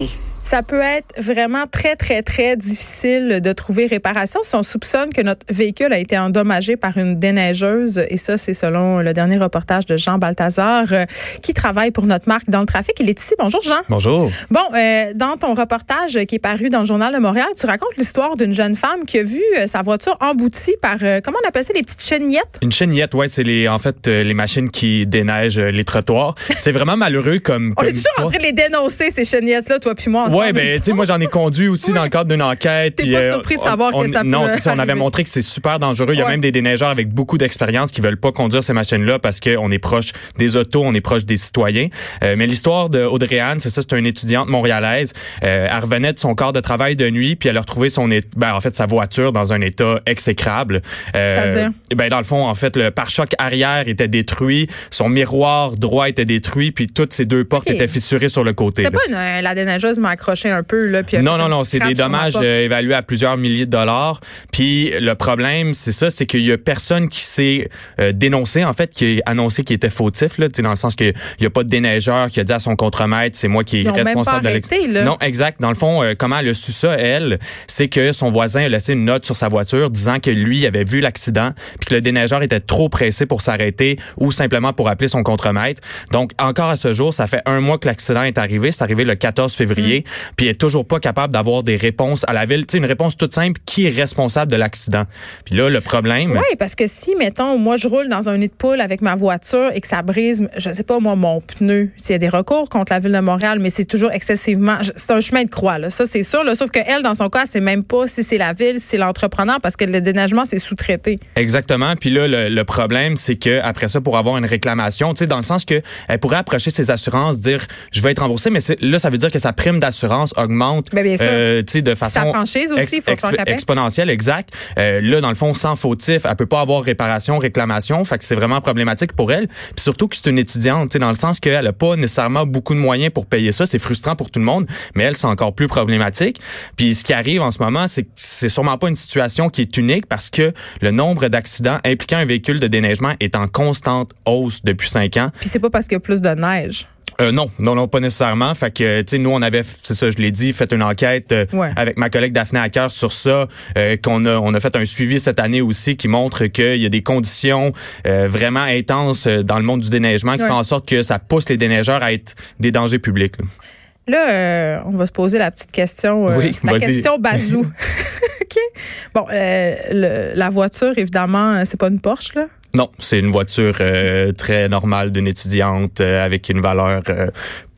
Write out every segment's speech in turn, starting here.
Hey. Ça peut être vraiment très, très, très difficile de trouver réparation si on soupçonne que notre véhicule a été endommagé par une déneigeuse. Et ça, c'est selon le dernier reportage de Jean Balthazar, euh, qui travaille pour notre marque dans le trafic. Il est ici. Bonjour, Jean. Bonjour. Bon, euh, dans ton reportage qui est paru dans le Journal de Montréal, tu racontes l'histoire d'une jeune femme qui a vu euh, sa voiture emboutie par, euh, comment on appelle ça, les petites chenillettes? Une chenillette, ouais, c'est les, en fait, les machines qui déneigent les trottoirs. C'est vraiment malheureux comme, On comme est toujours en train de les dénoncer, ces chenillettes-là, toi puis moi. Ouais, ben, tu sais, moi, j'en ai conduit aussi dans le cadre d'une enquête. T'es pas euh, surpris de savoir on- que ça peut Non, c'est ça. On avait montré que c'est super dangereux. Il y a même des déneigeurs avec beaucoup d'expérience qui veulent pas conduire ces machines-là parce qu'on est proche des autos, on est proche des citoyens. Euh, mais l'histoire de Audrey Anne, c'est ça, c'est une étudiante montréalaise. Euh, elle revenait de son corps de travail de nuit, puis elle a retrouvé son, é- ben, en fait, sa voiture dans un état exécrable. Euh, C'est-à-dire? Ben, dans le fond, en fait, le pare-choc arrière était détruit, son miroir droit était détruit, puis toutes ses deux portes étaient fissurées sur le côté. Là. pas une, euh, la déneigeuse m'a accroché un peu, là. Puis a Non, non, non, c'est des dommages euh, évalués à plusieurs milliers de dollars. Puis le problème, c'est ça, c'est qu'il y a personne qui s'est euh, dénoncé, en fait, qui a annoncé qu'il était fautif, là, dans le sens qu'il n'y a pas de déneigeur qui a dit à son contremaître, c'est moi qui est ont même responsable pas de. Non, exact. Dans le fond, euh, comment elle a su ça, elle, c'est que son voisin a laissé une note sur sa voiture disant que lui avait vu l'accident, puis que le déneigeur était trop pressé pour s'arrêter ou simplement pour appeler son contremaître. Donc, encore à ce jour, ça fait un mois que l'accident est arrivé. C'est arrivé le 14 février, Mm. Puis elle est toujours pas capable d'avoir des réponses à la ville. Tu sais, une réponse toute simple, qui est responsable de l'accident? Puis là, le problème... Oui, parce que si, mettons, moi, je roule dans un nid de poule avec ma voiture et que ça brise, je sais pas, moi, mon pneu, il y a des recours contre la Ville de Montréal, mais c'est toujours excessivement. C'est un chemin de croix, là. Ça, c'est sûr. Là. Sauf que elle, dans son cas, c'est même pas si c'est la Ville, si c'est l'entrepreneur, parce que le déneigement, c'est sous-traité. Exactement. Puis là, le, le problème, c'est que après ça, pour avoir une réclamation, tu sais, dans le sens que elle pourrait approcher ses assurances, dire je vais être remboursé, mais là, ça veut dire que sa prime d'assurance augmente, Ben, bien sûr. euh, tu sais, de façon Sa franchise aussi, ex- exponentielle, exact. Euh, là, dans le fond, sans fautif, elle peut pas avoir réparation, réclamation, fait que c'est vraiment problématique pour elle. Puis surtout que c'est une étudiante, tu sais, dans le sens qu'elle a pas nécessairement beaucoup de moyens pour payer ça. C'est frustrant pour tout le monde, mais elle, c'est encore plus problématique. Puis ce qui arrive en ce moment, c'est que c'est sûrement pas une situation qui est unique parce que le nombre d'accidents impliquant un véhicule de déneigement est en constante hausse depuis cinq ans. Puis c'est pas parce qu'il y a plus de neige. Euh, non, non, non, pas nécessairement. Fait que, tu sais, nous, on avait, c'est ça, je l'ai dit, fait une enquête euh, Ouais. avec ma collègue Daphné Hacker sur ça, euh, qu'on a, on a fait un suivi cette année aussi qui montre qu'il y a des conditions euh, vraiment intenses euh, dans le monde du déneigement qui Ouais. font en sorte que ça pousse les déneigeurs à être des dangers publics. là. Là, euh, on va se poser la petite question. Oui, la question bazou. OK. Bon, euh, le- la voiture, évidemment, c'est pas une Porsche, là. Non, c'est une voiture euh, très normale d'une étudiante euh, avec une valeur euh,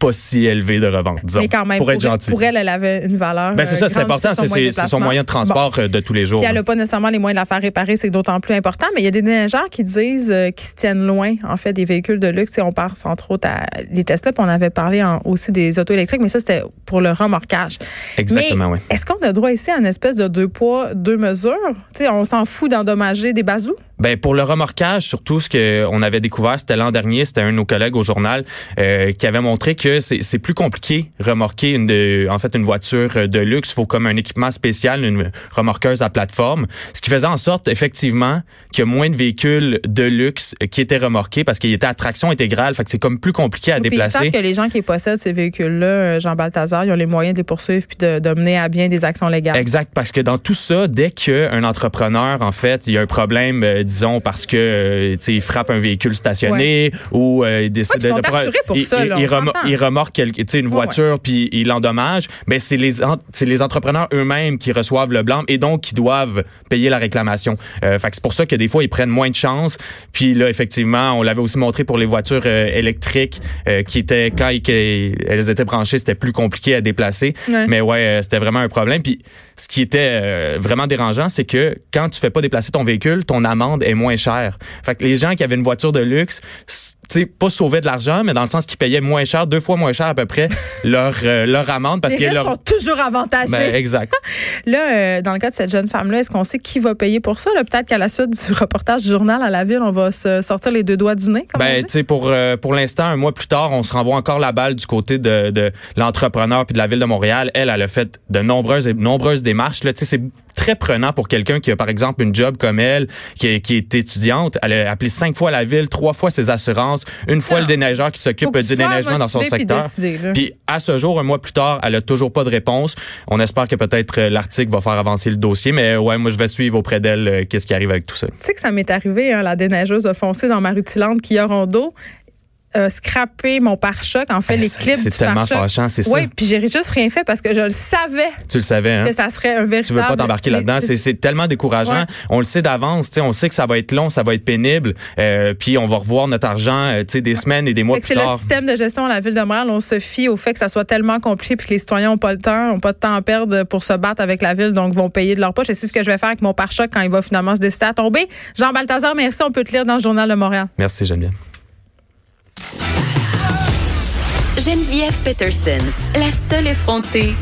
pas si élevée de revente, disons, mais quand même, pour être elle- gentil. pour elle, elle avait une valeur. ben c'est euh, ça, c'est grande, important, c'est c'est- c'est son moyen de transport euh, de tous les jours. Puis elle n'a pas nécessairement les moyens de la faire réparer, c'est d'autant plus important. Mais il y a des déneigeurs qui disent euh, qu'ils se tiennent loin, en fait, des véhicules de luxe. Et on pense entre autres à les Tesla, puis on avait parlé en- aussi des autos électriques, mais ça, c'était pour le remorquage. Exactement, oui. Est-ce qu'on a droit ici à une espèce de deux poids, deux mesures? On s'en fout d'endommager des bazous? Ben pour le remorquage, surtout ce que on avait découvert, c'était l'an dernier, c'était un de nos collègues au journal euh, qui avait montré que c'est c'est plus compliqué remorquer une de, en fait une voiture de luxe, faut comme un équipement spécial, une remorqueuse à plateforme, ce qui faisait en sorte effectivement qu'il y a moins de véhicules de luxe qui étaient remorqués parce qu'il était à traction intégrale, fait que c'est comme plus compliqué à Puis ils déplacer. savent que les gens qui possèdent ces véhicules-là, euh, Jean Balthazar, ils ont les moyens de les poursuivre puis de, de mener à bien des actions légales. Exact, parce que dans tout ça, dès qu'un entrepreneur, en fait, il y a un problème, euh, disons, parce que euh, il frappe un véhicule stationné ou euh, il décide Ouais, puis ils sont de- assurés pour il, ça, il- là, il il remorque quelque- une voiture puis il l'endommage. Ben c'est les en- c'est les entrepreneurs eux-mêmes qui reçoivent le blâme et donc qui doivent payer la réclamation. Euh, fait c'est pour ça que des fois ils prennent moins de chance. Puis là, effectivement, on l'avait aussi montré pour les voitures euh, électriques euh, qui étaient quand ils- qu'elles étaient branchées, c'était plus compliqué à déplacer. Ouais. Mais ouais, euh, c'était vraiment un problème. Puis ce qui était vraiment dérangeant, c'est que quand tu fais pas déplacer ton véhicule, ton amende est moins chère. Fait que les gens qui avaient une voiture de luxe, tu sais, pas sauvaient de l'argent, mais dans le sens qu'ils payaient moins cher, deux fois moins cher à peu près leur euh, leur amende parce les que leur sont toujours avantagés. ben, exact. Là, euh, dans le cas de cette jeune femme-là, est-ce qu'on sait qui va payer pour ça? Peut-être qu'à la suite du reportage du journal à la ville, on va se sortir les deux doigts du nez, comme Ben, tu sais, pour euh, pour l'instant, un mois plus tard, on se renvoie encore la balle du côté de, de l'entrepreneur puis de la ville de Montréal. Elle, elle a fait de nombreuses et nombreuses démarches. Là, tu sais, c'est très prenant pour quelqu'un qui a, par exemple, une job comme elle, qui est, qui est étudiante. Elle a appelé cinq fois la ville, trois fois ses assurances, une fois le déneigeur qui s'occupe du déneigement dans son secteur. Puis à ce jour, un mois plus tard, elle a toujours pas de réponse. On espère que peut-être euh, l'article va faire avancer le dossier, mais ouais, moi je vais suivre auprès d'elle euh, qu'est-ce qui arrive avec tout ça. Tu sais que ça m'est arrivé, hein, la déneigeuse a foncé dans ma rutilante qui a rondeau euh, mon pare-choc, en fait, les clips C'est tellement fâchant, c'est ça. Oui, puis j'ai juste rien fait parce que je le savais. Tu le savais, hein? Que ça serait un véritable... Tu veux pas t'embarquer là-dedans. C'est tellement décourageant. On le sait d'avance, on sait que ça va être long, ça va être pénible, euh, puis on va revoir notre argent, euh, tu sais, des semaines et des mois plus tard. C'est le système de gestion à la Ville de Montréal. On se fie au fait que ça soit tellement compliqué puis que les citoyens ont pas le temps, ont pas de temps à perdre pour se battre avec la Ville, donc vont payer de leur poche. Et c'est ce que je vais faire avec mon pare-choc quand il va finalement se décider à tomber. Jean Balthazar, merci. On peut te lire dans le Journal de Montréal. Merci, Geneviève. Geneviève Peterson, la seule effrontée